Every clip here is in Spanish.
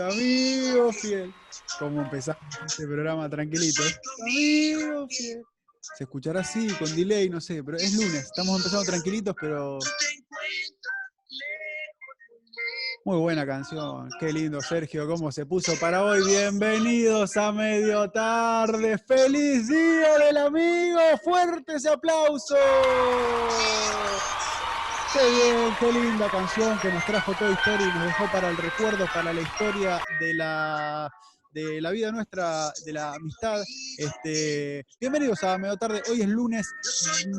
amigo fiel. Como empezamos este programa tranquilito. Amigo fiel. Se escuchará así, con delay, no sé, pero es lunes. Estamos empezando tranquilitos, pero muy buena canción, qué lindo Sergio, cómo se puso para hoy. Bienvenidos a Medio Tarde, feliz día del amigo, fuerte ese aplauso. Qué qué linda canción que nos trajo toda historia y nos dejó para el recuerdo, para la historia de la de la vida nuestra, de la amistad. Este, bienvenidos a Medio Tarde. Hoy es lunes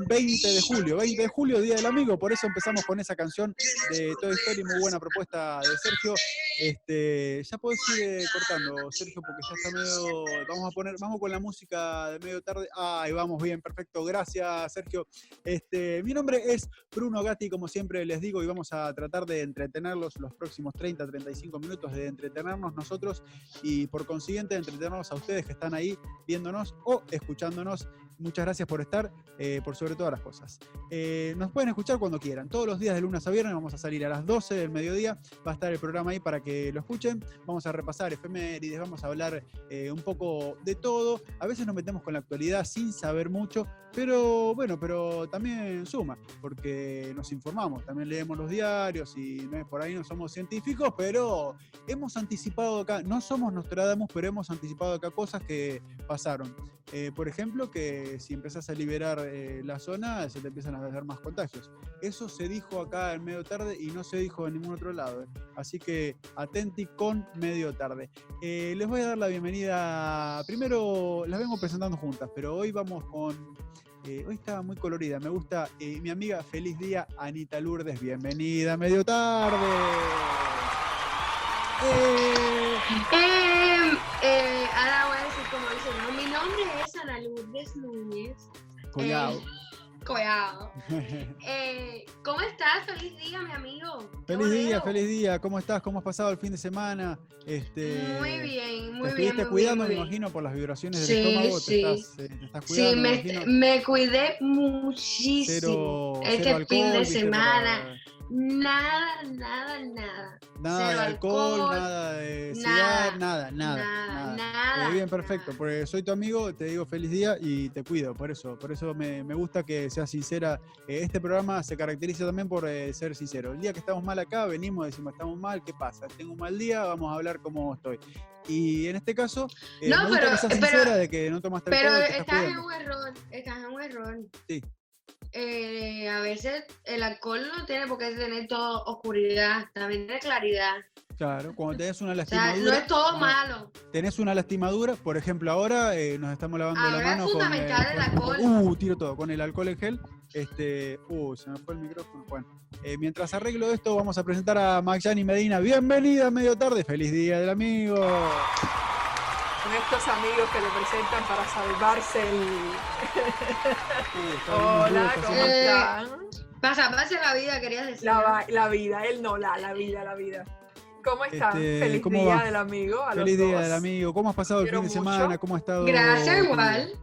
20 de julio, 20 de julio, Día del Amigo. Por eso empezamos con esa canción de Toda Historia, muy buena propuesta de Sergio. Este, ya puedes ir eh, cortando, Sergio, porque ya está medio. Vamos a poner, vamos con la música de medio tarde. Ahí vamos bien, perfecto. Gracias, Sergio. Este, mi nombre es Bruno Gatti, como siempre les digo, y vamos a tratar de entretenerlos los próximos 30, 35 minutos, de entretenernos nosotros y por consiguiente de entretenernos a ustedes que están ahí viéndonos o escuchándonos muchas gracias por estar, eh, por sobre todas las cosas. Eh, nos pueden escuchar cuando quieran. Todos los días de lunes a viernes vamos a salir a las 12 del mediodía. Va a estar el programa ahí para que lo escuchen. Vamos a repasar efemérides, vamos a hablar eh, un poco de todo. A veces nos metemos con la actualidad sin saber mucho, pero bueno, pero también suma, porque nos informamos, también leemos los diarios y por ahí no somos científicos, pero hemos anticipado acá, no somos Nostradamus, pero hemos anticipado acá cosas que pasaron. por ejemplo, que si empezás a liberar eh, la zona, se te empiezan a hacer más contagios. Eso se dijo acá en medio tarde y no se dijo en ningún otro lado. Eh. Así que atenti con medio tarde. Eh, les voy a dar la bienvenida. Primero las vengo presentando juntas, pero hoy vamos con. hoy está muy colorida, me gusta mi amiga Feliz Día, Anita Lourdes, bienvenida, medio tarde. Eh, eh, ahora voy a decir como dice, no, mi nombre es Ana Lourdes Núñez. Collado. Eh, Collado. Eh, ¿Cómo estás? Feliz día, mi amigo. Feliz día, feliz día. ¿Cómo estás? ¿Cómo has pasado el fin de semana? Este, muy bien, muy te bien. Estuviste cuidando, me imagino, por las vibraciones del estómago. Sí. Te estás, te estás cuidando, sí, me, me, cuidé muchísimo cero, este cero fin de semana. Nada, nada, nada. Nada de alcohol, nada de cigarro, nada, nada, nada. nada bien, perfecto, porque soy tu amigo, te digo feliz día y te cuido, por eso, por eso me, me gusta que seas sincera. Eh, este programa se caracteriza también por eh, ser sincero. El día que estamos mal acá, venimos, decimos estamos mal, ¿qué pasa? Tengo un mal día, vamos a hablar cómo estoy. Y en este caso, eh, no, pero, que seas sincera de que no tomaste alcohol. Pero estás, en un error, estás en un error. Sí. Eh, a veces el alcohol no tiene por qué tener toda oscuridad, también tiene claridad. Claro, cuando tenés una lastimadura. no es todo malo. Tenés una lastimadura, por ejemplo, ahora eh, nos estamos lavando la mano es fundamental con el, alcohol. uh, tiro todo, con el alcohol en gel. Este, uh, se me fue el micrófono. Bueno, eh, mientras arreglo esto, vamos a presentar a Magyani Medina. Bienvenida a medio tarde, feliz día del amigo con estos amigos que le presentan para salvarse el. Hola, ¿cómo están? Pasa, pasa la vida, querías decir. La, la, vida, él no, la, la vida, la vida. ¿Cómo están? Este, Feliz día del amigo. A Feliz los día dos. del amigo. ¿Cómo has pasado el fin de semana? ¿Cómo ha estado? Gracias, igual.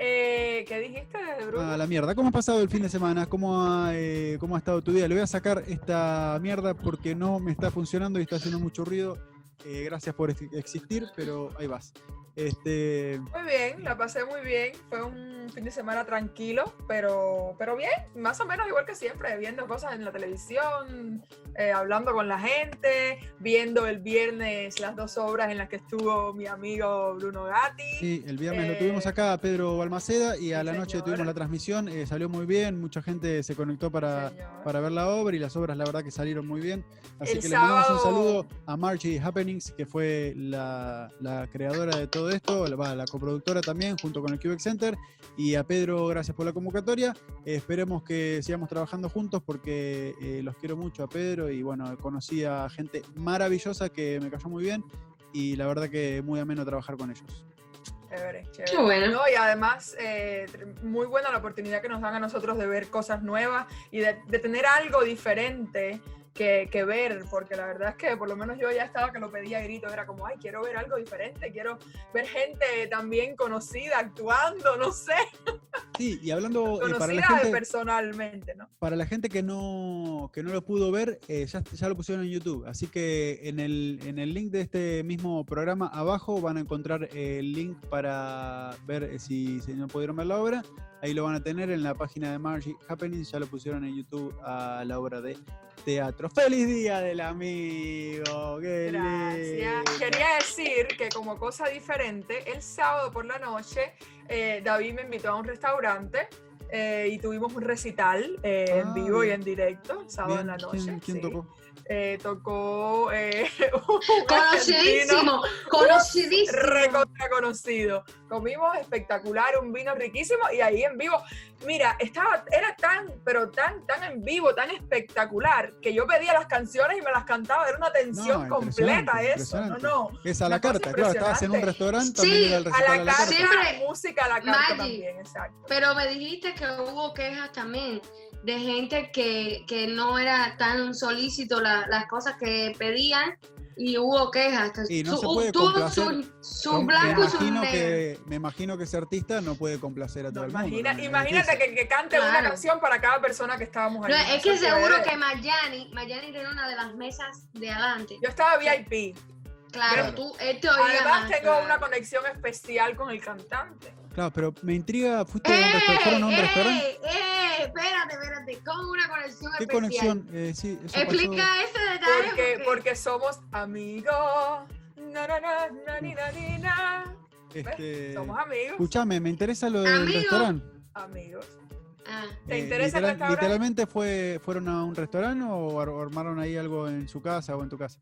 Eh, ¿Qué dijiste, Bruno? Ah, la mierda. ¿Cómo has pasado el fin de semana? ¿Cómo ha, eh, ¿Cómo ha estado tu día? Le voy a sacar esta mierda porque no me está funcionando y está haciendo mucho ruido. Eh, gracias por existir, pero ahí vas. Este... Muy bien, la pasé muy bien. Fue un fin de semana tranquilo, pero, pero bien, más o menos igual que siempre, viendo cosas en la televisión, eh, hablando con la gente, viendo el viernes las dos obras en las que estuvo mi amigo Bruno Gatti. Sí, el viernes lo tuvimos eh, acá, Pedro Balmaceda, y a la noche tuvimos la transmisión, eh, salió muy bien, mucha gente se conectó para, para ver la obra y las obras la verdad que salieron muy bien. Así que le mandamos un saludo a Margie Happenings, que fue la, la creadora de todo esto, la, la, coproductora también, junto con el Quebec Center. Y a Pedro, gracias por la convocatoria. Eh, esperemos que sigamos trabajando juntos porque eh, los quiero mucho a Pedro y bueno, conocí a gente maravillosa que me cayó muy bien y la verdad que muy ameno trabajar con ellos. Chévere, chévere. Qué bueno. No, y además, eh, muy buena la oportunidad que nos dan a nosotros de ver cosas nuevas y de, de tener algo diferente que, ver, porque la verdad es que por lo menos yo ya estaba que lo pedía a grito, era como, ay, quiero ver algo diferente, quiero ver gente también conocida actuando, no sé. Sí, y hablando eh, para la Conocida gente, personalmente, ¿no? para la gente que no, que no lo pudo ver, eh, ya, ya lo pusieron en YouTube. Así que en el, en el link de este mismo programa abajo van a encontrar el link para ver eh, si, si no pudieron ver la obra. Ahí lo van a tener en la página de Margie Happenings. Ya lo pusieron en YouTube a la obra de teatro. ¡Feliz Día del Amigo! ¡Qué Gracias. lindo! Quería decir que como cosa diferente, el sábado por la noche, eh, David me invitó a un restaurante eh, y tuvimos un recital eh, en Ah, vivo y en directo, sábado Bien, en la noche. ¿Quién, quién sí. tocó? Eh, tocó eh, un Conocidísimo, conocidísimo. recontra conocido. Comimos espectacular, un vino riquísimo y ahí en vivo, mira, estaba, era tan, pero tan, tan en vivo, tan espectacular, que yo pedía las canciones y me las cantaba, era una tensión No, completa eso, no, no. Es a la carta, claro. Estabas en un restaurante, Sí, A la a la carta. carta, Siempre- música a la carta Maggie. también, exacto. Pero me dijiste que hubo quejas también de gente que, que no era tan solícito la- las cosas que pedían y hubo quejas. Y no Su- se puede complacer su, su Me blanco y su imagino, negro. que, me imagino que ese artista no puede complacer a todo No, el mundo. imagina- ¿no? Es imagínate que, que cante una canción para cada persona que estábamos ahí. No, es que seguro que Mayani, Mayani tiene una de las mesas de adelante. Yo estaba VIP. Claro, Claro. tú, él te oía Además más, tengo claro. una conexión especial con el cantante. Claro, pero me intriga, ¿fuiste a un ¡Eh! restaurante? ¿Fueron a un restaurante? ¡Eh! ¡Eh! Espérate, espérate. ¿Cómo una conexión ¿Qué especial? conexión? Eh, sí, eso Explica pasó. ese detalle. Porque, porque somos amigos. Na, na, na, na, ni, na, ni, na. Este, Somos amigos. escuchame, me interesa lo del Amigo. restaurante. Amigos. Ah, ¿Te interesa el restaurante? ¿Literalmente fue, fueron a un restaurante o ar- armaron ahí algo en su casa o en tu casa?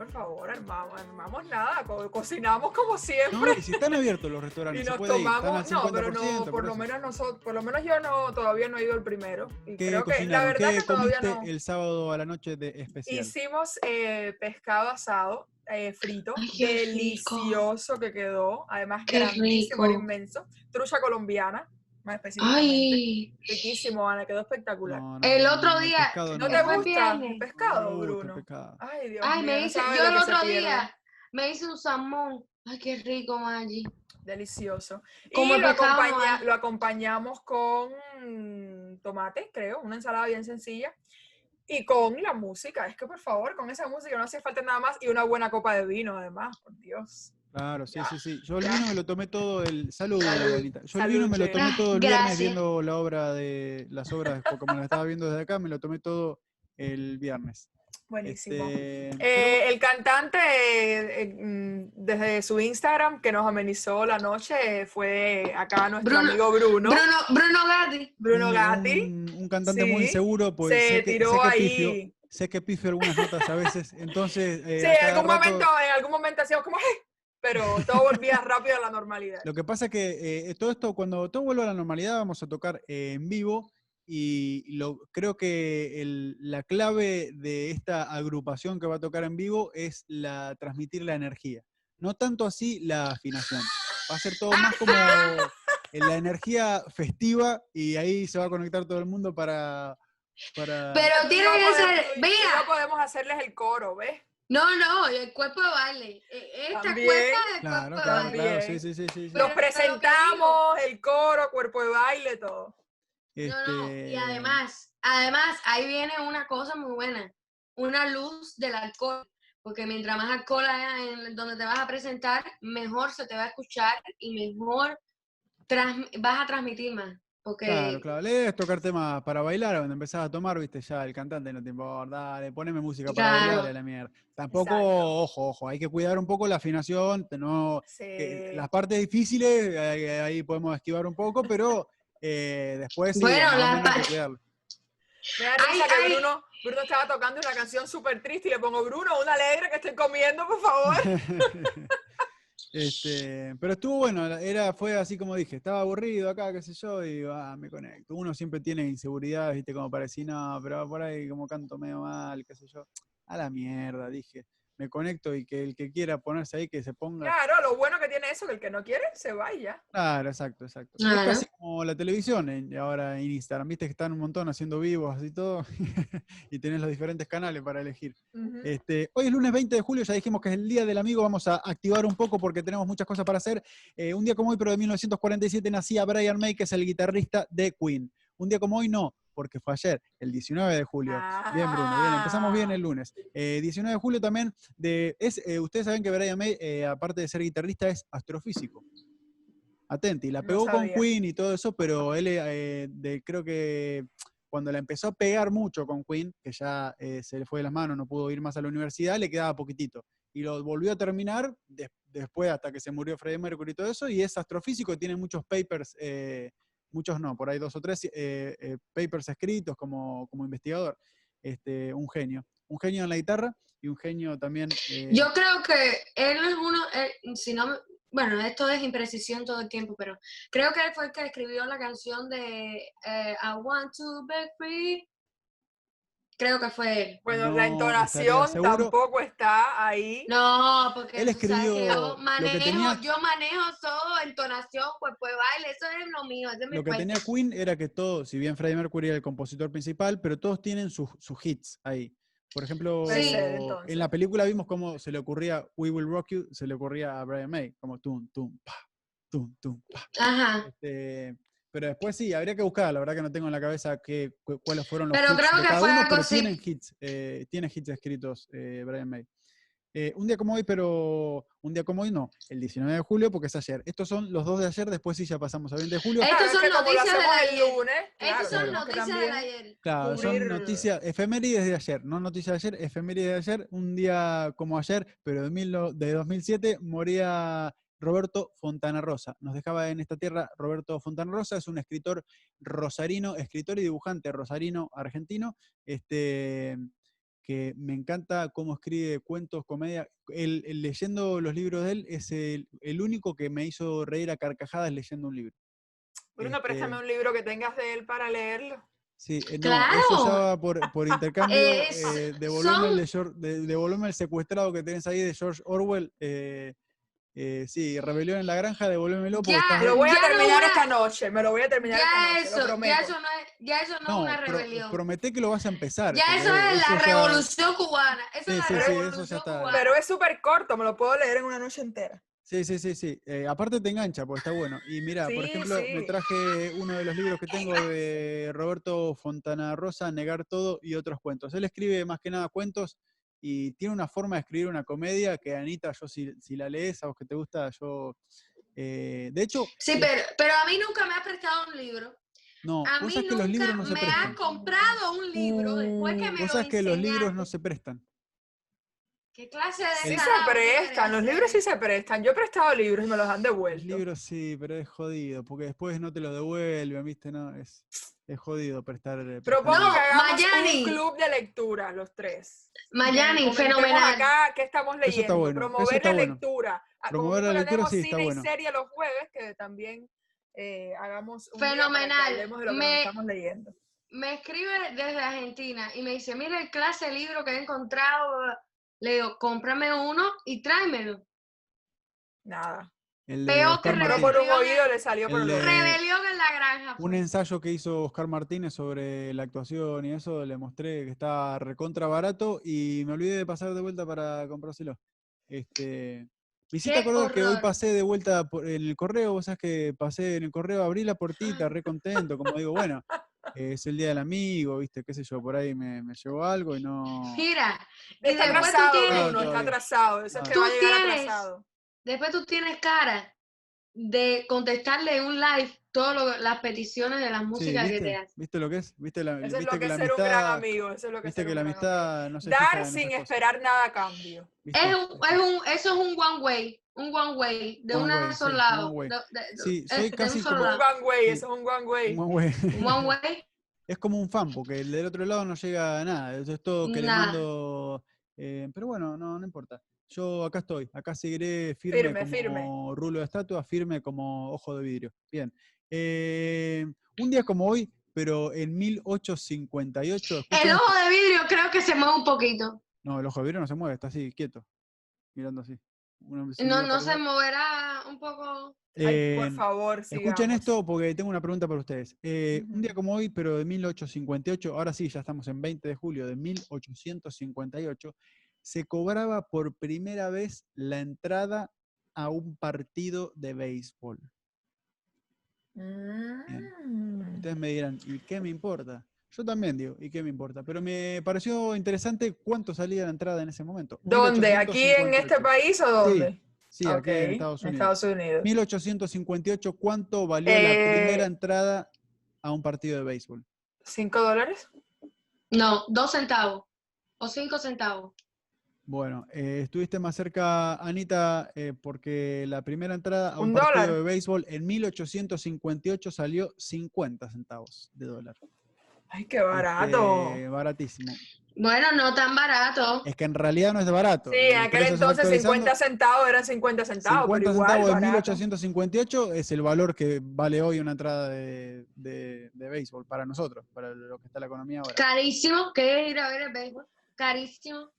Por favor, armamos, armamos nada. co- cocinamos como No, siempre. y si están abiertos los restaurantes, y se nos puede ir, están al tomamos. No, pero 50%, no, por lo eso. menos nosotros, por lo menos yo no, todavía no he ido el primero. Y ¿Qué creo que la verdad ¿Qué que todavía comiste no. el sábado a la noche de especial? Hicimos eh, pescado asado, eh, frito, Ay, qué rico. delicioso que quedó, además Qué grandísimo, era rico. inmenso. Trucha colombiana, más específicamente. Ay, Riquísimo, Ana, quedó espectacular. No, El otro no, día- pescado ¿No no. te gusta el pescado, Bruno? pescado. Ay, Dios ay, mío, me no hice, yo el otro día me hice un salmón. Ay, qué rico, Maggi. Delicioso. Como y lo, pescado acompaña- lo acompañamos con tomate, creo, una ensalada bien sencilla. Y con la música, es que por favor, con esa música no hace falta nada más. Y una buena copa de vino, además, por Dios. Claro, sí, sí, sí. Yo el vino me lo tomé todo el. Salud, Salud. Abuelita. Yo el Salud, vino me lo tomé todo el viernes Gracias. viendo la obra de. Las obras, como la estaba viendo desde acá, me lo tomé todo el viernes. Buenísimo. Este, Eh, el cantante, eh, eh, mm, desde su Instagram, que nos amenizó la noche, fue acá nuestro Bruno- amigo Bruno. Bruno, Bruno Gatti. Bruno un- Gatti. Un, un cantante muy Sí, seguro, pues se sé que, tiró sé que ahí. pifio, sé que pifio algunas notas a veces. Entonces, eh, Sí, en algún, rato- momento, en algún momento hacíamos como. Pero todo volvía rápido a la normalidad. Lo que pasa es que eh, todo esto, cuando todo vuelva a la normalidad, vamos a tocar eh, en vivo y lo, creo que el- la clave de esta agrupación que va a tocar en vivo es la, transmitir la energía. No tanto así la afinación. Va a ser todo más como en la energía festiva y ahí se va a conectar todo el mundo para... para Pero tiene yo que podemos- ser. yo podemos hacerles el coro, ¿ves? No, no, el cuerpo de baile. E- Esta También. cuenta del Claro, cuerpo de claro, baile. claro, sí, sí, sí, sí, Los presentamos, el coro, cuerpo de baile, todo. No, no, y Este, además, además, ahí viene una cosa muy buena, una luz del alcohol, porque mientras más alcohol haya en donde te vas a presentar, mejor se te va a escuchar y mejor vas a transmitir más, Claro, claro. Le debes tocar temas para bailar, cuando empezás a tomar, viste, ya el cantante no te importa, dale, poneme música para Claro. bailar a la mierda. Tampoco, Exacto. ojo, ojo, hay que cuidar un poco la afinación, te- no, Sí. que las partes difíciles, ahí, ahí podemos esquivar un poco, pero eh, después sí, Bueno, la hay que cuidarlo. Me da Ay, risa que ay. Bruno, Bruno estaba tocando una canción súper triste y le pongo, Bruno, una alegre que estoy comiendo, por favor. Este, pero estuvo bueno, era, fue así como dije, estaba aburrido acá, qué sé yo, y ah, me conecto. Uno siempre tiene inseguridades, viste, como para decir, no, pero por ahí como canto medio mal, qué sé yo. A la mierda, dije. Me conecto y que el que quiera ponerse ahí, que se ponga. Claro, lo bueno que tiene eso, que el que no quiere, se va y ya. Claro, exacto, exacto. Es casi como la televisión en- ahora en Instagram, viste que están un montón haciendo vivos y todo, y tenés los diferentes canales para elegir. Este, hoy es lunes 20 de julio, ya dijimos que es el Día del Amigo, vamos a activar un poco porque tenemos muchas cosas para hacer. Eh, un día como hoy, pero de 1947, nacía Brian May, que es el guitarrista de Queen. Un día como hoy no, porque fue ayer, el 19 de julio. Bien, Bruno, bien, empezamos bien el lunes. Eh, 19 de julio también, de, es, eh, ustedes saben que Brian May, eh, aparte de ser guitarrista, es astrofísico. Atenti, la No pegó con. Queen y todo eso, pero él eh, de, creo que cuando la empezó a pegar mucho con Queen, que ya se le fue de las manos, no pudo ir más a la universidad, le quedaba poquitito. Y lo volvió a terminar des- después, hasta que se murió Freddie Mercury y todo eso, y es astrofísico, tiene muchos papers, muchos no, por ahí dos o tres eh, eh, papers escritos como, como investigador. Este, un genio. Un genio en la guitarra y un genio también. eh, Yo creo que él es uno, si no, bueno, esto es imprecisión todo el tiempo, pero creo que él fue el que escribió la canción de eh, I Want to Be Free. Creo que fue él. Bueno, No, la entonación tampoco está ahí. No, porque Él sabes escribió yo lo que manejo, tenía- yo manejo todo, entonación, pues pues baile, eso es lo mío, ese es mi Lo que tenía Queen era que todos, si bien Freddie Mercury era el compositor principal, pero todos tienen sus, sus hits ahí. Por ejemplo, entonces. en la película vimos cómo se le ocurría We Will Rock You, se le ocurría a Brian May, como tum, tum, pa, tum, tum, pa. Ajá. Este, pero después sí, habría que buscar, la verdad que no tengo en la cabeza qué, cu- cuáles fueron los Pero hits creo de que cada fue uno, algo pero así. tienen hits, eh, tiene hits escritos eh, Brian May. Eh, un día como hoy, pero un día como hoy no, el 19 de julio, porque es ayer. Estos son los dos de ayer, después sí ya pasamos a 20 de julio. Estos son que noticias el ayer. lunes, claro, Estas son que noticias del ayer. Claro, cubrir- son noticias, efemérides de ayer, no noticias de ayer, efemérides de ayer. Un día como ayer, pero de, mil de 2007, moría Roberto Fontana Rosa. Nos dejaba en esta tierra Roberto Fontana Rosa, es un escritor rosarino, escritor y dibujante rosarino argentino, este, que me encanta cómo escribe cuentos, comedia. El, el leyendo los libros de él es el, el único que me hizo reír a carcajadas leyendo un libro. Bruno, Este, préstame un libro que tengas de él para leerlo. Sí, eh, no, eso ya ¡Claro! va por, por intercambio. Es- eh, devolverme, el son- de Geor- de- devolverme el secuestrado que tenés ahí de George Orwell. eh, eh, sí, Rebelión en la Granja, devolvémelo porque Ya, estás- Lo voy a no terminar una- esta noche, me lo voy a terminar esta Ya noche, lo eso, prometo. ya eso no es, ya eso no, No, es una pro- rebelión. prometé que lo vas a empezar. ya eso es la ya- revolución cubana. Eso Sí, es la sí, sí, eso ya revolución está. cubana. Pero es súper corto, me lo puedo leer en una noche entera. Sí, sí, sí, sí. Eh, aparte te engancha porque está bueno. Y mira, por Sí, ejemplo, me traje uno de los libros que tengo de Roberto Fontana Rosa, Negar Todo y otros cuentos. Él escribe más que nada cuentos y tiene una forma de escribir una comedia que Anita, yo si, si la lees, a vos que te gusta, yo... eh, de hecho, Sí, eh, pero, pero a mí nunca me ha prestado un libro. no, A mí sabés que los libros nunca no se me prestan. ha comprado un libro después que Uh, me lo que los libros no se prestan. ¿Qué clase de Sí se prestan, los libros sí se prestan. Yo he prestado libros y me los han devuelto. libros sí, pero es jodido, porque después no te los devuelven, ¿viste? No, es, es jodido prestar. eh, prestar Propongo que hagamos Mayani. un club de lectura, los tres. Mayani, fenomenal. acá qué estamos Eso está leyendo. bueno, eso Promover está la bueno. lectura. Ah, como Promover la lectura, sí, está cine bueno. y serie los jueves, que también eh, hagamos un Fenomenal. hablemos de lo que Me- estamos leyendo. Me escribe desde Argentina y me dice, mira el clase de libro que he encontrado. Le digo, cómprame uno y tráemelo. Nada. El de Peor que por un Rebelión oído le salió por El de-. Rebelión en la granja. Un ensayo que hizo Oscar Martínez sobre la actuación y eso, le mostré que estaba recontra barato y me olvidé de pasar de vuelta para comprárselo. Este, me hiciste Qué acordar que hoy pasé de vuelta por- en el correo, vos sabés que pasé en el correo, abrí la puertita, re contento, como digo, bueno, es el día del amigo, viste, qué sé yo, por ahí me, me llegó algo y no... Mira, Está después tú atrasado, tienes, Bruno, está atrasado. Eso es que Tú va a llegar tienes- atrasado. después tú tienes cara de contestarle en un live todas las peticiones de las Sí, músicas que ¿viste? te hacen. ¿Viste lo que es? ¿Viste, la, Eso es viste lo que que la es ser un gran amistad, amigo. Eso es lo que es viste ser que un la gran amigo. amistad no se fija Dar sin esperar nada a cambio. Es un, es un, eso es un one way, un one way, de un solo lado. Sí, soy casi como- Un one way, es un one way. Un one way. Un one way. es como un fan, porque el del otro lado no llega a nada. Eso es todo que le Nada. mando. eh, pero bueno, no, no importa. Yo acá estoy, acá seguiré firme, Firme, como firme. rulo de estatua, firme como ojo de vidrio. Bien. Eh, un día como hoy, pero en 1858. El escuchen ojo de vidrio creo que se mueve un poquito. No, el ojo de vidrio no se mueve, está así, quieto. Mirando así. No, no se moverá un poco. Ay, por Eh, favor, Escuchen sigamos. esto porque tengo una pregunta para ustedes. Eh, Un día como hoy, pero de 1858, ahora sí, ya estamos en 20 de julio de 1858, se cobraba por primera vez la entrada a un partido de béisbol. Mm. Ustedes me dirán, ¿y qué me importa? Yo también digo, ¿y qué me importa? Pero me pareció interesante cuánto salía la entrada en ese momento. ¿Dónde? ¿Aquí en este 1858. país o dónde? Sí, aquí en Estados Unidos. Estados Unidos. 1858, ¿cuánto valió la Eh, primera entrada a un partido de béisbol? ¿Cinco dólares? No, dos centavos o cinco centavos. Bueno, eh, estuviste más cerca, Anita, eh, porque la primera entrada a un, Un partido dólar. de béisbol en 1858 salió 50 centavos de dólar. Ay, qué barato. Este, baratísimo. Bueno, no tan barato. Es que en realidad no es de barato. Sí, en aquel entonces actualizando. 50 centavos eran 50 centavos, 50 pero igual centavos en barato. 1858 es el valor que vale hoy una entrada de, de- de béisbol para nosotros, para lo que está la economía ahora. Carísimo, que ir a ver el béisbol. Carísimo.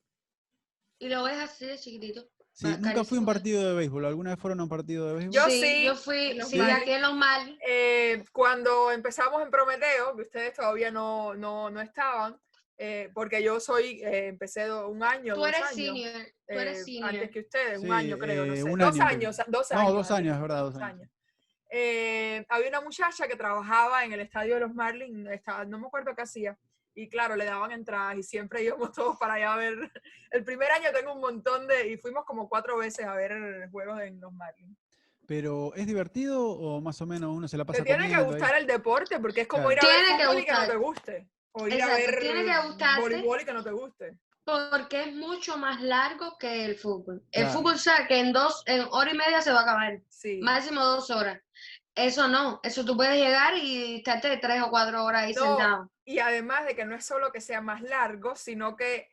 Y lo ves así de chiquitito. Sí, nunca fui a un partido de béisbol. ¿Alguna vez fueron a un partido de béisbol? Yo sí, Yo fui, sí, aquí en los Marlins. Eh, cuando empezamos en Prometeo, que ustedes todavía no, no, no estaban, eh, porque yo soy, eh, empecé un año, Tú dos eres años, senior. Tú eh, eres senior. antes que ustedes, un año creo, no eh, sé, un dos año, años, dos No, años. dos antes años, que es verdad, dos dos años. años. Eh, había una muchacha que trabajaba en el estadio de los Marlins, estaba- no me acuerdo qué hacía, y claro, le daban entradas y siempre íbamos todos para allá a ver. El primer año tengo un montón de, y fuimos como cuatro veces a ver juegos en los Marlins. Pero ¿es divertido o más o menos uno se la pasa Te tiene que comiendo ahí? gustar el deporte porque es como Claro. ir a ver Tiene fútbol y que no te gustar. guste. O ir Exacto, a ver tiene que voleibol y que no te guste. Porque es mucho más largo que el fútbol. El Claro. fútbol sabe que en dos, en hora y media se va a acabar. Sí. Máximo dos horas. Eso no. Eso tú puedes llegar y estarte tres o cuatro horas ahí No, sentado. Y además de que no es solo que sea más largo, sino que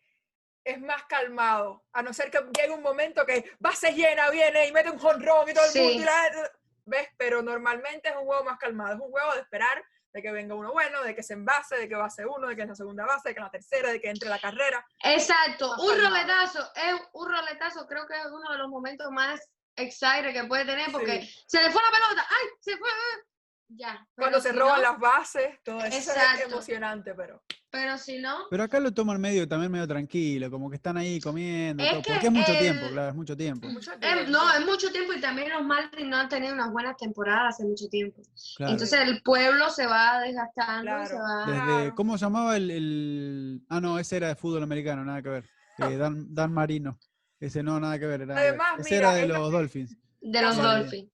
es más calmado. A no ser que llegue un momento que base llena, viene y mete un jonrón y todo el Sí. mundo. y la- ¿Ves? Pero normalmente es un juego más calmado. Es un juego de esperar de que venga uno bueno, de que se envase, de que base uno, de que en la segunda base, de que en la tercera, de que entre la carrera. Exacto. Un roletazo. Es un roletazo. Creo que es uno de los momentos más excited que puede tener porque Sí. se le fue la pelota. ¡Ay! Se fue. ah. Ya. Cuando se si roban no- las bases, todo eso es emocionante, pero. Pero si no. Pero acá lo toman medio también medio tranquilo, como que están ahí comiendo, Es todo, que porque es mucho tiempo, el- claro, es mucho tiempo. Mucho Eh, tiempo. no, es mucho tiempo y también los Marlins no han tenido unas buenas temporadas hace mucho tiempo. Claro. Entonces el pueblo se va desgastando y se Claro. va. Desde, Claro. ¿Cómo se llamaba el, el- Ah, no, ese era de fútbol americano, nada que ver. Eh, Dan, Dan Marino. Ese no, nada que ver. Era, Además, ese era de la- los Dolphins. De los Dolphins.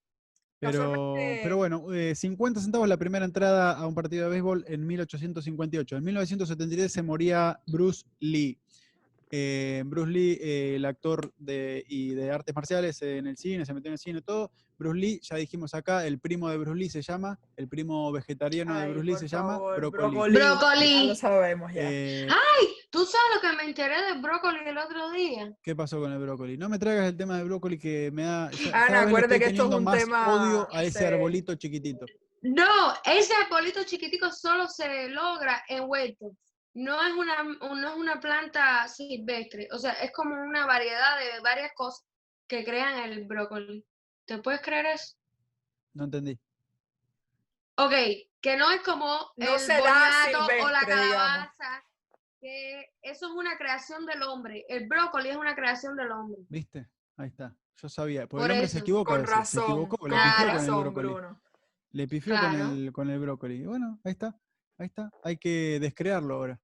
Pero, pero bueno, eh, 50 centavos la primera entrada a un partido de béisbol en 1858. En 1973 se moría Bruce Lee. Eh, Bruce Lee, eh, el actor de, y de artes marciales en el cine, se metió en el cine todo. Bruce Lee, ya dijimos acá, el primo de Bruce Lee se llama, el primo vegetariano de Ay, Bruce Lee se llama Brócoli. Brócoli. Ya lo sabemos ya. Eh, ¿Tú sabes lo que me enteré del brócoli el otro día? ¿Qué pasó con el brócoli? No me traigas el tema de brócoli que me da. Ana, le acuérdate que esto es un más tema odio a ese arbolito chiquitito. No, ese arbolito chiquitico solo se logra en huertos. No es una, no es una planta silvestre. O sea, es como una variedad de varias cosas que crean el brócoli. ¿Te puedes creer eso? No entendí. Ok, que no es como No el se boniato o la digamos. calabaza, que eso es una creación del hombre. El brócoli es una creación del hombre. ¿Viste? Ahí está. Yo sabía. Porque Por el hombre se eso. equivoca. Con Se razón. equivocó, Con le pifió con el razón, brócoli. Bruno. Le pifió Claro. con, el, con el brócoli. Bueno, ahí está. Ahí está. Hay que descrearlo ahora.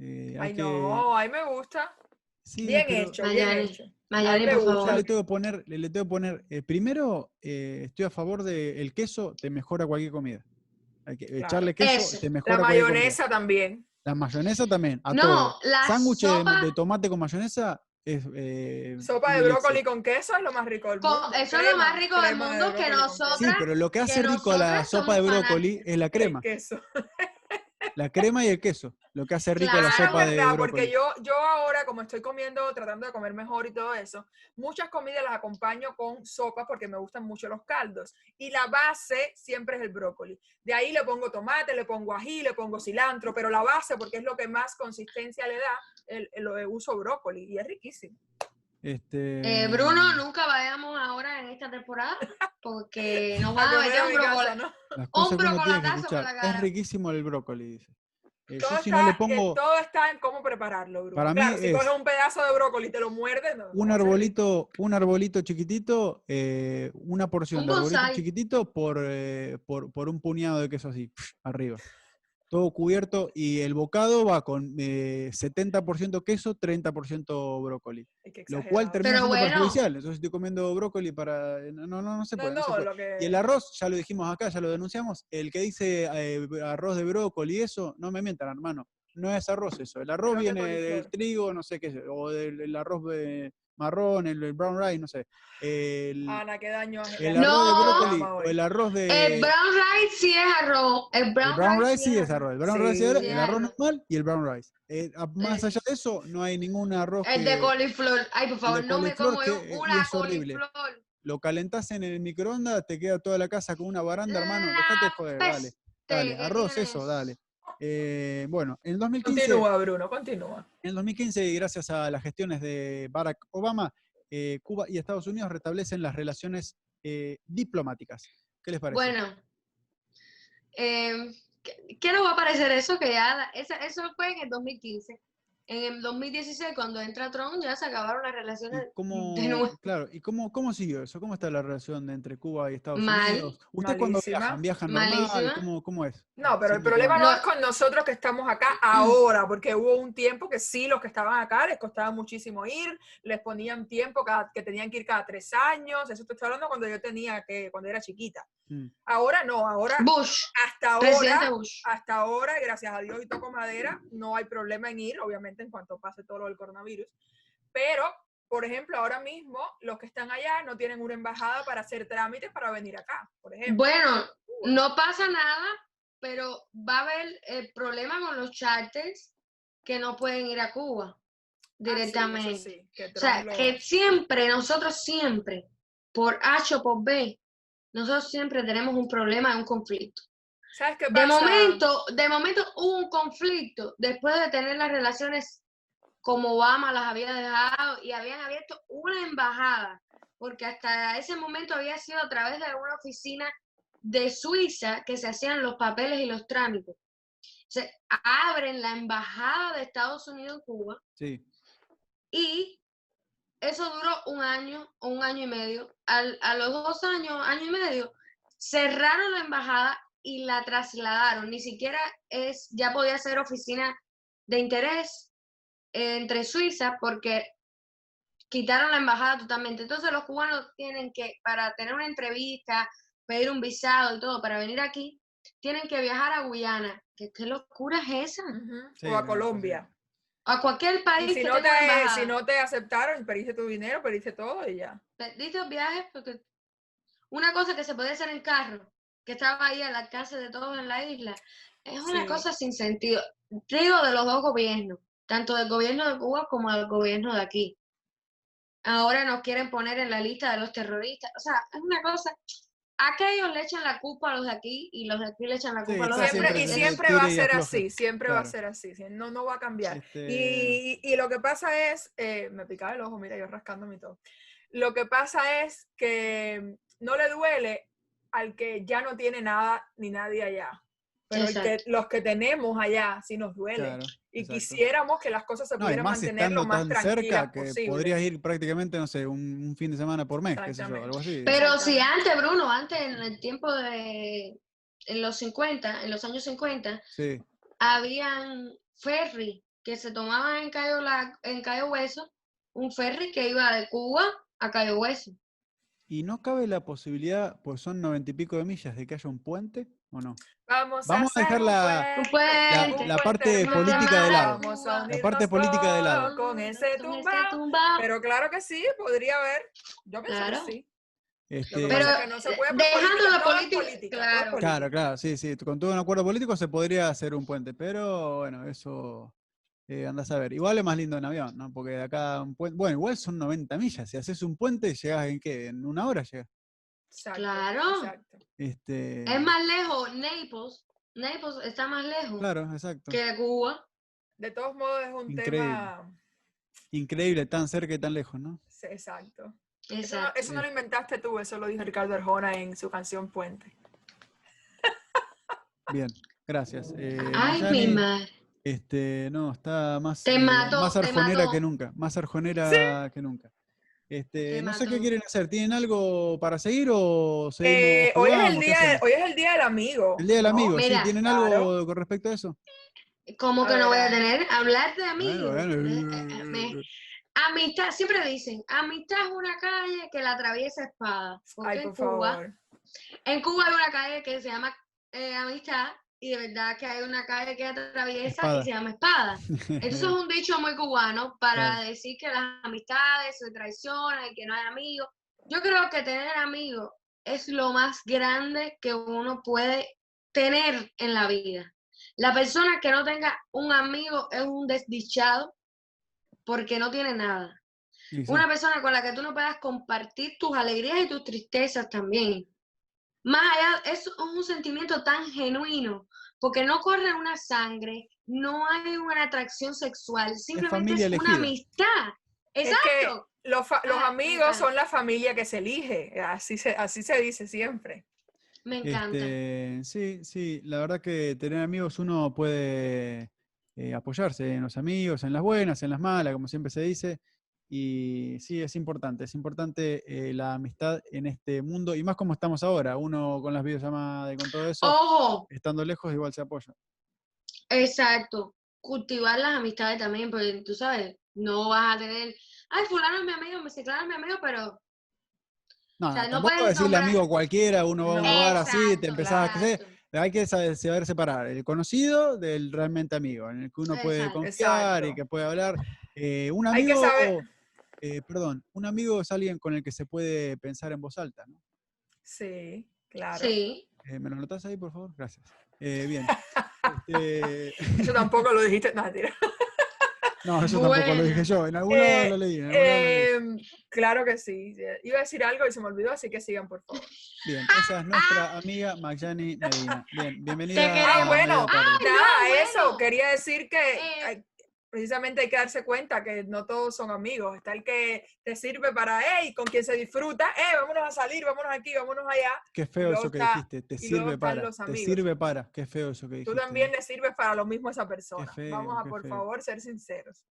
Eh, Ay, que... no, a mí me gusta. Sí, bien pero hecho, bien hecho. Mayani, me por. Yo le tengo que poner, le, le tengo que poner eh, primero, eh, estoy a favor de el queso, te mejora cualquier comida. Hay que Claro. echarle queso, Eso. te mejora La cualquier comida. mayonesa también. La mayonesa también, a No, todo. la Sándwich de- sopa de, tomate con mayonesa es. eh, Sopa de brócoli con queso es lo más rico del Con- mundo. eso es lo más Crema, rico del crema de mundo que con nosotros- Sí, pero lo que hace rico la sopa de brócoli es la El crema. queso. La crema y el queso, lo que hace rico la sopa de verdad, brócoli. porque yo, yo ahora, como estoy comiendo, tratando de comer mejor y todo eso, muchas comidas las acompaño con sopas porque me gustan mucho los caldos. Y la base siempre es el brócoli. De ahí le pongo tomate, le pongo ají, le pongo cilantro, pero la base, porque es lo que más consistencia le da, el, el- lo uso brócoli y es riquísimo. Este, Eh, Bruno, nunca vayamos ahora en esta temporada porque nos van a comer meter un brocoli. ¿no? que brocolatazo por escuchar. la Es cara. riquísimo el brócoli, dice. Eh, yo Todo, si está, no le eh, pongo todo está en cómo prepararlo, Bruno. Para mí claro, si es- coges un pedazo de brócoli y te lo muerdes, no, un arbolito, un arbolito chiquitito, eh, una porción Un de arbolito chiquitito por, eh, por, por un puñado de queso así, arriba. Todo cubierto y el bocado va con eh, 70% queso, 30% brócoli. Lo cual termina siendo bueno. perjudicial. Entonces estoy comiendo brócoli para... No, no, no, no se No, puede. no se no, puede. lo que... Y el arroz, ya lo dijimos acá, ya lo denunciamos, el que dice eh, arroz de brócoli y eso, no me mientan, hermano. No es arroz eso. El arroz viene del trigo, no sé qué, es, o del el arroz de marrón, el, el brown rice, no sé. El, Ana, qué daño. el arroz de brócoli o el arroz de... El brown rice sí es arroz. El brown, el brown rice sí es arroz. El brown rice es Sí, el arroz arroz. normal y el brown rice. Eh, más Eh. allá de eso, no hay ningún arroz El que de coliflor. Ay, por favor, no me como que- yo y una es horrible. coliflor. lo calentás en el microondas, te queda toda la casa con una baranda, hermano. Dejate de joder, dale. peste Dale, que arroz, eso. dale. Eh, bueno, en el 2015, Continúa, Bruno, continúa. en el 2015, y gracias a las gestiones de Barack Obama, eh, Cuba y Estados Unidos restablecen las relaciones eh, diplomáticas. ¿Qué les parece? Bueno, eh, ¿qué, qué nos va a parecer eso? Que ya, esa- eso fue en el 2015. En el 2016, cuando entra Trump, ya se acabaron las ¿Y relaciones cómo, de nuevo. claro, ¿y cómo, cómo siguió eso? ¿Cómo está la relación entre Cuba y Estados Mal. Unidos? ¿Ustedes cuando viajan? ¿Viajan normal? ¿Cómo, ¿Cómo es? No, pero el problema no es con nosotros que estamos acá ahora, porque hubo un tiempo que sí, los que estaban acá les costaba muchísimo ir, les ponían tiempo cada- que tenían que ir cada tres años, eso te estoy hablando cuando yo tenía que, cuando era chiquita. Mm. Ahora no, ahora, Bush, hasta presidente ahora, Bush. hasta ahora, gracias a Dios y toco madera, no hay problema en ir, obviamente en cuanto pase todo lo del coronavirus. Pero, por ejemplo, ahora mismo los que están allá no tienen una embajada para hacer trámites para venir acá, por ejemplo. Bueno, no pasa nada, pero va a haber el problema con los charters que no pueden ir a Cuba Ah, sí, directamente. sí, O sea, lo- que siempre, nosotros siempre, por H o por B, nosotros siempre tenemos un problema, un conflicto. ¿Sabes qué De momento, de momento hubo un conflicto después de tener las relaciones como Obama las había dejado y habían abierto una embajada, porque hasta ese momento había sido a través de una oficina de Suiza que se hacían los papeles y los trámites. Se abren la embajada de Estados Unidos en Cuba Sí. y eso duró un año o un año y medio. Al- a los dos años, año y medio, cerraron la embajada y la trasladaron. Ni siquiera es, ya podía ser oficina de interés eh, entre Suiza porque quitaron la embajada totalmente. Entonces los cubanos tienen que, para tener una entrevista, pedir un visado y todo para venir aquí, tienen que viajar a Guyana. ¿Qué, qué locura es esa? Ujú, Sí, o a no, Colombia. A cualquier país Y si que no, te, embajada. si no te aceptaron, perdiste tu dinero, perdiste todo y ya. Perdiste los viajes porque una cosa que se podía hacer en carro, que estaba ahí al alcance de todos en la isla, es una Sí. cosa sin sentido. Digo de los dos gobiernos, tanto del gobierno de Cuba como del gobierno de aquí. Ahora nos quieren poner en la lista de los terroristas. O sea, es una cosa. Aquellos le echan la culpa a los de aquí y los de aquí le echan la Sí, culpa a los de Siempre, aquí. y siempre va a ser así, siempre va a Claro. ser así, sí, no, no va a cambiar. Este, Y, y lo que pasa es, eh, me picaba el ojo, mira, yo rascándome y todo. Lo que pasa es que no le duele al que ya no tiene nada ni nadie allá. Pero el que- los que tenemos allá sí nos duele. claro, y exacto. quisiéramos que las cosas se No, pudieran más mantener lo más tan tranquilas cerca que posible. podrías ir prácticamente, no sé, un, un fin de semana por mes, qué sé yo, algo así. Pero si antes, Bruno, antes en el tiempo de, en los 50, en los años 50, Sí, habían ferry que se tomaban en Cayo, La- en Cayo Hueso, un ferry que iba de Cuba a Cayo Hueso. Y no cabe la posibilidad, pues son noventa y pico de millas, de que haya un puente, ¿o no? Vamos, Vamos a dejar la- Un puente, la parte política de lado. La parte política de lado. Con ese este tumbao. Pero claro que sí, podría haber. Yo pienso Claro. que sí. Este, Pero pasa es que no se puede dejando política, la política, claro. política. Claro, claro, sí, sí. Con todo un acuerdo político se podría hacer un puente, pero bueno, eso eh, andás a ver. Igual es más lindo en avión, ¿no? Porque de acá a un puente, bueno, igual son 90 millas. Si haces un puente, llegás en qué? En una hora llegas. Exacto, Claro. exacto. Este, Es más lejos, Naples. Naples está más lejos Claro, exacto. que Cuba. De todos modos es un Increíble. tema... Increíble, tan cerca y tan lejos, ¿no? sí, Exacto. Eso no, eso no lo inventaste tú, eso lo dijo Ricardo Arjona en su canción Puente. Bien, gracias. Eh, Ay, mi madre. Este, no, está más, Te eh, más te arjonera que nunca, más arjonera que nunca. Este, Te no sé qué quieren hacer, ¿tienen algo para seguir o seguimos? Eh, hoy, es el día, hoy es el día del amigo. El día del ¿no? amigo, ¿sí? Mira, ¿Tienen claro. algo con respecto a eso? ¿Cómo que no voy a tener? Hablar de amigos. Bueno, Eh, bueno, eh, me- Amistad, siempre dicen, amistad es una calle que la atraviesa espada. Porque Ay, en Cuba, favor. en Cuba hay una calle que se llama eh, Amistad y de verdad que hay una calle que atraviesa Espada. y se llama Espada. Entonces es un dicho muy cubano para Claro. decir que las amistades se traicionan y que no hay amigos. Yo creo que tener amigos es lo más grande que uno puede tener en la vida. La persona que no tenga un amigo es un desdichado porque no tiene nada. Sí, Una persona con la que tú no puedas compartir tus alegrías y tus tristezas también. Más allá, es un sentimiento tan genuino, porque no corre una sangre, no hay una atracción sexual, simplemente es una amistad. Es que Exacto. Los, Ah, amigos son la familia que se elige, así se, así se dice siempre. Me encanta. Este, sí, sí, la verdad que tener amigos uno puede eh, apoyarse en los amigos, en las buenas, en las malas, como siempre se dice. Y sí, es importante, es importante eh, la amistad en este mundo, y más como estamos ahora, uno con las videollamadas y con todo eso, Ojo, estando lejos igual se apoya. exacto. Cultivar las amistades también, porque tú sabes, no vas a tener, ay, fulano es mi amigo, me ciclano es mi amigo, pero No, O sea, no, tampoco puedes decirle nombrar- amigo cualquiera, uno va a un lugar así, te empezás a crecer. Hay que saber, saber separar el conocido del realmente amigo, en el que uno puede Exacto. confiar y que puede hablar. Eh, un Hay que amigo, eh, perdón, un amigo es alguien con el que se puede pensar en voz alta, ¿no? Sí, claro. sí. Eh, ¿Me lo anotás ahí, por favor? Gracias. Eh, bien. Este, Eso tampoco lo dijiste, no, no, eso tampoco lo dije yo. En algún lado Eh, lo leí. en algún lado lo leí. Em, claro que sí. Iba a decir algo y se me olvidó, así que sigan, por favor. Bien, esa es nuestra amiga Magyani Medina. Bien, bienvenida. a Ah, bueno. No, Nada, eso. Quería decir que Eh. Precisamente hay que darse cuenta que no todos son amigos. Está el que te sirve para, hey, con quien se disfruta, hey, vámonos a salir, vámonos aquí, vámonos allá. Qué feo eso que está- dijiste. Te sirve para. Te sirve para. Qué feo eso que dijiste. Tú también le sirves para lo mismo a esa persona. feo, Vamos a, por feo. favor, ser sinceros.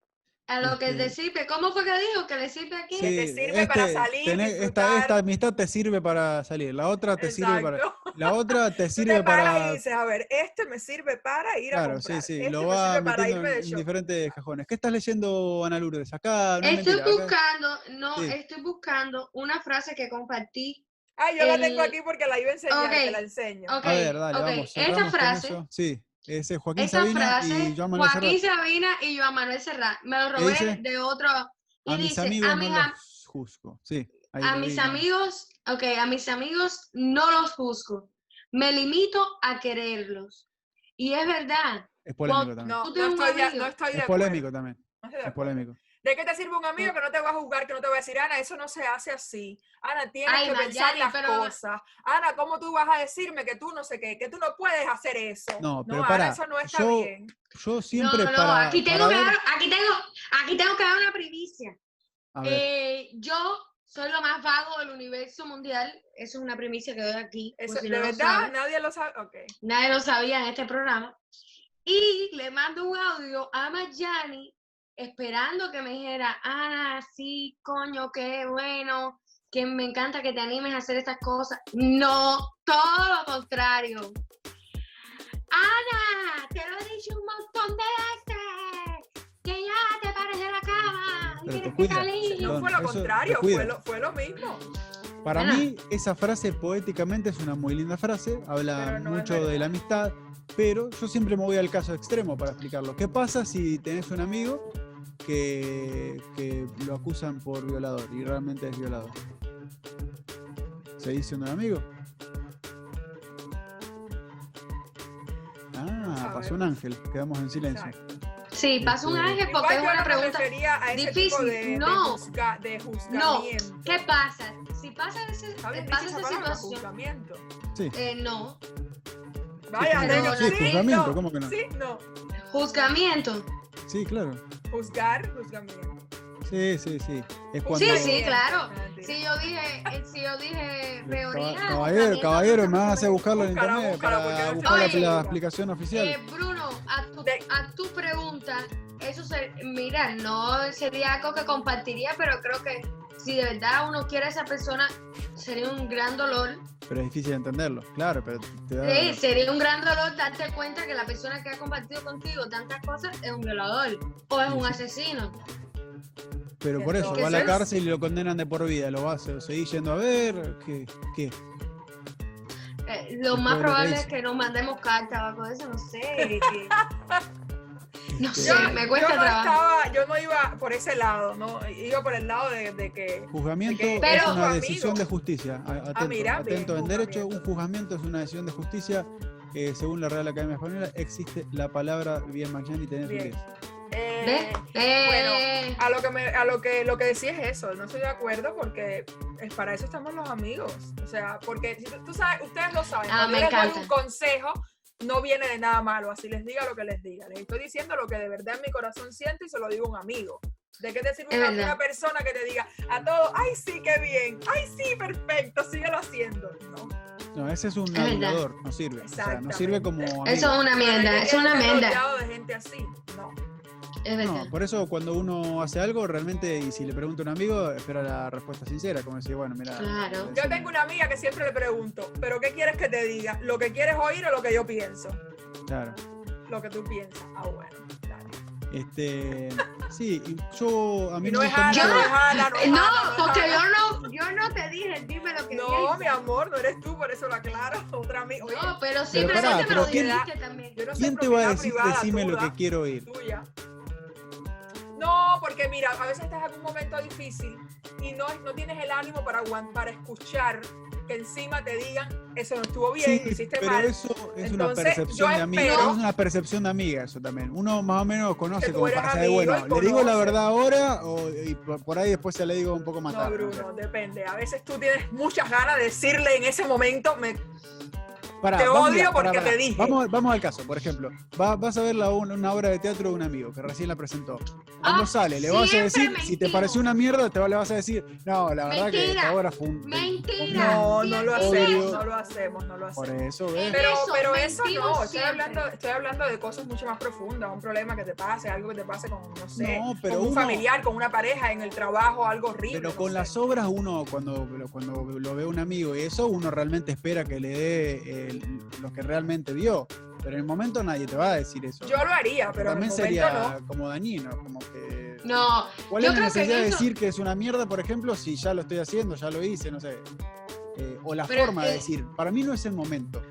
A lo que te Este- sirve. ¿Cómo fue que dijo? ¿Que le sirve aquí? Sí. te sirve para salir, tener- esta, esta amistad te sirve para salir. La otra te sirve para. Exacto. La otra te sirve te paras y para. dices, a ver, este me sirve para ir a Claro, comprar. sí, sí. este lo me va para metiendo en, en diferentes cajones. ¿Qué estás leyendo, Ana Lourdes? Acá no es Estoy mentira, acá- buscando, no, Sí. estoy buscando una frase que compartí. Ah, yo la tengo el- aquí porque la iba a enseñar, Ok, te la enseño. ok. A ver, dale, ok. vamos. Esta frase- eso. Sí, ese es Joaquín Esta Sabina frase, y Joan Manuel Joaquín Serrat. Sabina y Joan Manuel Serrat. Me lo ¿Qué robé dice? de otro. Y A mis dice, amigos a no mis, am- los juzgo. Sí, ahí a mis amigos, ok, a mis amigos no los juzgo. Me limito a quererlos. Y es verdad. Es polémico Cuando- también. No, no estoy, no de Es acuerdo. polémico también. No Es polémico. ¿De qué te sirve un amigo que no te va a juzgar, que no te va a decir, Ana, eso no se hace así? Ana, tienes Ay, que pensar Mayani, las pero- cosas. Ana, ¿cómo tú vas a decirme que tú no sé qué, que tú no puedes hacer eso? No, pero Ana, pará, eso no está yo- bien. Yo siempre no, no, para. aquí tengo para que ver- dar, aquí tengo, aquí tengo que dar una primicia. Eh, yo soy lo más vago del universo mundial. Eso es una primicia que doy aquí. Eso, si ¿De no lo verdad? saben. Nadie lo sabe. Ok. Nadie lo sabía en este programa. Y le mando un audio a Mayani esperando que me dijera, Ana, sí, coño, qué bueno, que me encanta que te animes a hacer estas cosas. No, todo lo contrario. Ana, te lo he dicho un montón de veces, que ya te pares de la cama y tienes que cuida, salir. No fue lo contrario, fue lo, fue lo mismo. para Ana. mí, esa frase poéticamente es una muy linda frase. Habla no mucho de la amistad. Pero yo siempre me voy al caso extremo para explicarlo. ¿Qué pasa si tenés un amigo que, que lo acusan por violador y realmente es violador? ¿Seguís siendo un amigo? Ah, A pasó ver. un ángel, quedamos en silencio. Exacto. Sí, pasa un ángel Igual porque es no una pregunta. refería a ese difícil. tipo de, de No. juzga- de juzgamiento. ¿Qué pasa? Si pasa, ese, ¿Está bien pasa esa situación, juzgamiento? Sí. eh, no. Vaya, no, sí, juzgamiento, no. ¿cómo que no? Sí, no. Juzgamiento. Sí, claro. Juzgar, juzgamiento. Sí, sí, sí. Es cuando. Sí, sí, claro. Si yo dije, eh, si yo dije reunirá, Caba- Caballero, caballero, me van a hacer buscarlo en internet para buscar la, explicación oficial. Eh, Bruno, a tu, a tu pregunta, eso se, mira, no sería algo que compartiría, pero creo que si de verdad uno quiere a esa persona, sería un gran dolor. Pero es difícil entenderlo, claro, pero te da. Sí, sería un gran dolor darte cuenta que la persona que ha compartido contigo tantas cosas es un violador o es un asesino. Pero por eso, va a la cárcel y lo condenan de por vida. ¿Lo vas a seguir yendo a ver? ¿Qué? ¿Qué? Eh, lo más de lo que probable es que nos mandemos cartas o algo de eso, no sé. que- no sé, me cuesta yo no trabajo. estaba, yo no iba por ese lado, no, iba por el lado de, de que Juzgamiento es Pero- una Amigo. decisión de justicia. A- Atento, mira, bien, atento. en derecho, un juzgamiento. es una decisión de justicia. eh, según la Real Academia Española, existe la palabra bien mañana y tenés un Bien. 10. eh, ¿Ves? Eh, a lo que me, a lo que lo que decía es eso, no estoy de acuerdo porque es para eso estamos los amigos, o sea, porque tú, sabes, ustedes lo saben, Ah, cuando yo les doy encanta. un consejo no viene de nada malo, así les diga lo que les diga, les estoy diciendo lo que de verdad en mi corazón siento y se lo digo a un amigo. ¿De qué te sirve Es una, persona que te diga a todo, ay sí, qué bien, ay sí, perfecto, síguelo haciendo? No. No, ese es un Es adulador, no sirve. O sea, no sirve como. amigo. eso es una mierda, es una mierda. de gente así, no. Es. No, por eso cuando uno hace algo, realmente, y si le pregunta a un amigo, espera la respuesta sincera, como decir, bueno, mira. Claro. Yo tengo una amiga que siempre le pregunto, ¿pero qué quieres que te diga? ¿Lo que quieres oír o lo que yo pienso? Claro. Lo que tú piensas. Ah, bueno. dale. Este, sí, y yo a mí Y no me es Ana, mucho- no es Ana, no es No, Ana, no es porque Ana. yo no, yo no te dije, dime lo que No, piensas. mi amor, no eres tú, por eso lo aclaro. Otra amiga. Oye, No, pero Pero simplemente pará, me pero lo ¿quién- dijiste también. yo no sé ¿Quién te va a decir, privada decime lo que quiero oír? tuya. No, porque mira, a veces estás en un momento difícil y no, no tienes el ánimo para, para escuchar que encima te digan, eso no estuvo bien, Sí, hiciste pero mal. eso es una percepción de amiga, espero- es una percepción de amiga eso también. Uno más o menos conoce como para saber, bueno, le digo la verdad ahora o y por ahí después se le digo un poco más No, tarde. no sé. Bruno, depende. A veces tú tienes muchas ganas de decirle en ese momento, me, Pará, Te vamos odio a- pará, porque pará. te dije. Vamos, vamos al caso, por ejemplo. Va- vas a ver la- una, obra de teatro de un amigo que recién la presentó. Cuando Ah, sale, le vas a decir, si te pareció una mierda, te va- le vas a decir, no, la verdad que Mentira. esta obra fue un... Mentira. no, no lo hacemos, Odio. no lo hacemos, no lo Por hacemos. eso, ¿ves? Pero, Eso, pero eso no, estoy hablando, estoy hablando de cosas mucho más profundas, un problema que te pase, algo que te pase con, no sé, No, pero con un uno- familiar, con una pareja, en el trabajo, algo horrible. Pero no con sé. las obras uno, cuando, cuando lo ve un amigo y eso, uno realmente espera que le dé el- lo que realmente vio. Pero en el momento nadie te va a decir eso. Yo lo haría, pero en el también sería no. como dañino, como que... No, ¿Cuál yo es la creo que necesidad de eso- decir que es una mierda, por ejemplo, si ya lo estoy haciendo, ya lo hice, no sé? Eh, o la Pero, forma de eh, decir, para mí no es el momento.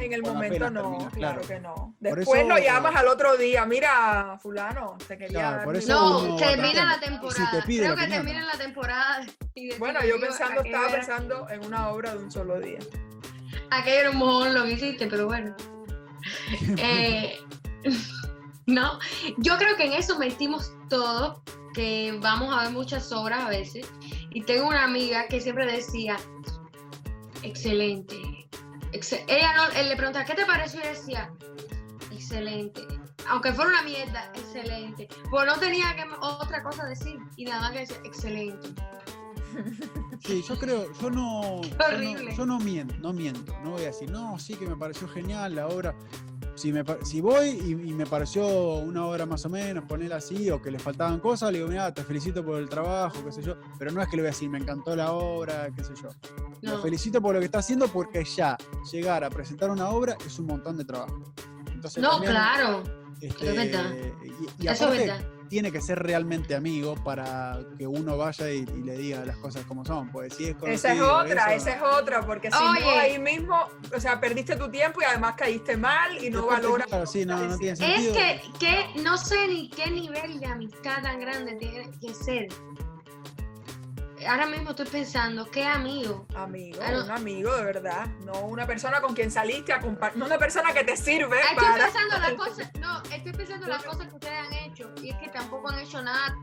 En el momento no, termina, claro. claro. que no. Después eso, lo llamas eh, al otro día, mira, fulano, te quería Claro, dar por eso no, termina la si temporada. te pide Creo la que opinión, termina ¿no? la temporada. y Bueno, yo pensando, estaba pensando en una obra de un solo día. Aquello era un mojón lo que hiciste, pero bueno. Eh, no, yo creo que en eso metimos todo, que vamos a ver muchas obras a veces. Y tengo una amiga que siempre decía, excelente. Ella no, él le preguntaba, ¿qué te pareció? Y decía, excelente. Aunque fuera una mierda, excelente. Pues no tenía que, otra cosa decir. Y nada más que decir, excelente. Sí, yo creo, yo no, yo no, Horrible. yo no miento, no miento, no voy a decir, no, sí que me pareció genial la obra. Si, me, si voy y, y me pareció una obra más o menos, ponerla así, o que le faltaban cosas, le digo, mira, te felicito por el trabajo, qué sé yo, pero no es que le voy a decir, me encantó la obra, qué sé yo. Lo No. felicito por lo que está haciendo porque ya llegar a presentar una obra es un montón de trabajo. Entonces, No, también, claro. este. Y, y Eso aparte, verdad. Tiene que ser realmente amigo para que uno vaya y, y le diga las cosas como son. Pues si es Esa es otra, eso- esa es otra, porque si no Oye. ahí mismo, o sea, perdiste tu tiempo y además caíste mal y no valoras. claro, sí, no, no tiene Es que, que no sé ni qué nivel de amistad tan grande tiene que ser. Ahora mismo estoy pensando, ¿qué amigo? Amigo, Claro. un amigo de verdad, no una persona con quien saliste a compartir, no una persona que te sirve Ah, Estoy para... pensando las cosas, no, estoy pensando las cosas que ustedes han hecho y es que tampoco han hecho nada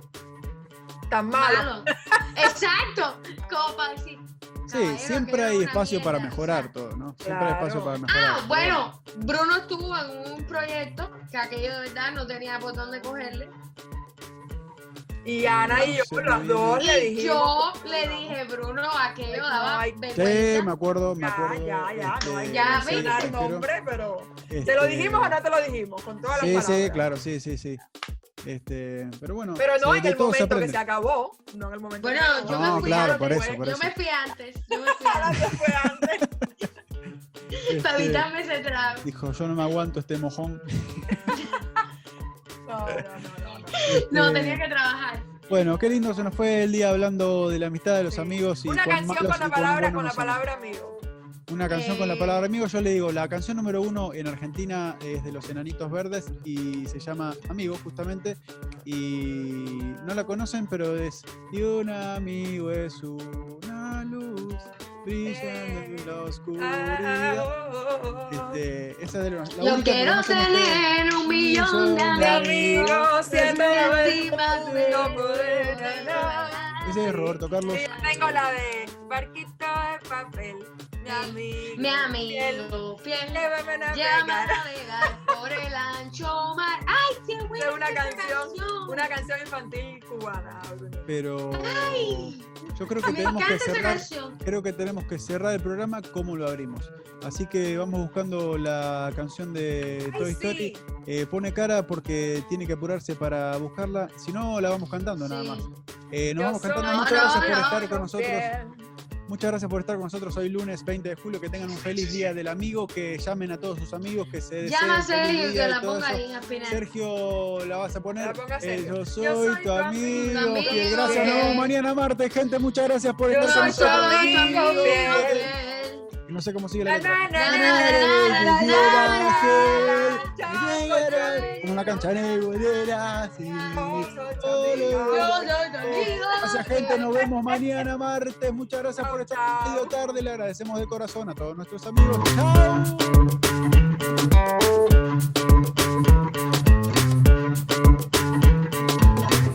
tan malo. malo. Exacto, como para decir. Sí, "Caballero, siempre hay espacio para mierda", o mejorar sea. todo, ¿no? Siempre hay espacio para mejorar. Ah, bueno, Bruno estuvo en un proyecto que aquello de verdad no tenía por dónde cogerle. Y Ana y yo, Se me las viene. dos, le Y dijimos... yo le dije, Bruno, aquello No daba hay- Sí, vergüenza. me acuerdo, me Ya, acuerdo. ya, ya, no hay este, que Ya, sí, mencionar sí, pero, nombre, pero... ¿Te lo este, dijimos o no te lo dijimos? Con todas las Sí, palabras. sí, claro, sí, sí, sí. Este, pero bueno. Pero no se- en el se momento que se acabó, no en el momento Bueno, que se acabó. yo No, me fui claro, antes. por eso, por yo eso. me fui antes. Yo me fui antes. se fue antes. Este, ese trago. dijo, yo no me aguanto este mojón. No, no, no, no. no. No, Este, tenía que trabajar. Bueno, qué lindo se nos fue el día hablando de la amistad de los Sí. amigos y Una canción con la palabra, con la palabra amigo. Una canción con la Eh. palabra amigo, yo le digo, la canción número uno en Argentina es de los Enanitos Verdes y se llama Amigo, justamente. Y no la conocen, pero es Y un amigo es una luz brillando en la Ah, oscuridad. oh, oh, oh. Este, esa es de la, la Yo quiero tener un millón de amigos. amigos, siempre encima de no poder ganar. Ese es Roberto Carlos. Y yo tengo la de barquito de papel, amigo. Mi amigo fiel. Llévame a navegar. por el ancho mar. ¡Ay, qué buena Es una esa canción, una canción infantil cubana. Pero Ay, yo creo que tenemos que cerrar. canción. Creo que tenemos que cerrar el programa como lo abrimos. Así que vamos buscando la canción de Toy Ay, Story. sí. Eh, pone cara porque tiene que apurarse para buscarla. Si no, la vamos cantando nada Sí. más. Eh, nos Yo vamos cantando. Muchas No, gracias por no, estar no, con nosotros. Bien. Muchas gracias por estar con nosotros hoy lunes 20 de julio. Que tengan un feliz día del amigo. Que llamen a todos sus amigos. Que se deseen Llama a feliz Sergio que la ponga ahí al final. Sergio, la vas a poner. Eh, yo soy, Yo soy tu amigo. Gracias, nos vemos mañana martes, gente. Muchas gracias por Yo estar con nosotros. No sé cómo sigue la letra. Como una cancha amigo Gracias gente, nos vemos mañana martes. Muchas gracias por estar medio tarde. Le agradecemos de corazón a todos nuestros amigos. Chao.